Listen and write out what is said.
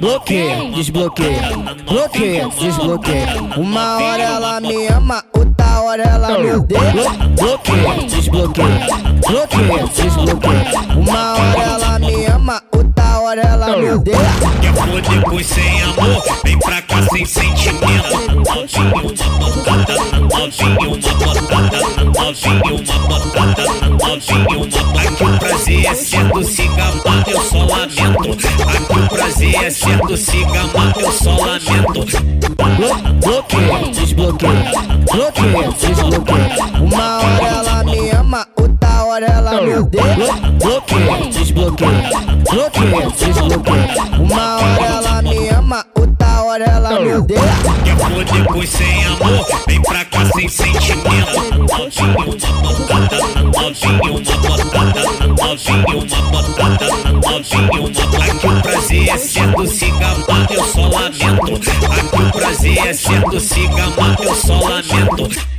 Bloqueia, desbloqueia, bloqueia, desbloqueia. Uma hora ela me ama, outra hora ela me odeia. Bloqueia, desbloqueia, bloqueia, desbloqueia. Uma hora ela me ama, outra hora ela me odeia. Quer foder com sem amor, vem pra cá sem sentimento. Novinho uma botada, novinho uma botada, novinho uma botada, novinho. Aqui o prazer é sendo se gamar, eu só lamento. Aqui o prazer é sendo se gamar, eu só lamento. Bloqueia, desbloqueia, bloqueia, desbloqueia. Uma hora ela me ama, outra hora ela me odeia. Bloqueia, desbloqueia, bloqueia, desbloqueia. Uma hora ela me ama, outra hora ela me odeia. Quer foder com sem amor, vem pra cá sem sentimento. Novinho uma botada, novinho uma botada, novinho uma botada, novinho uma botada. Aqui o prazer é sendo se gamar, eu só lamento. Aqui o prazer é sendo se gamar, eu só lamento.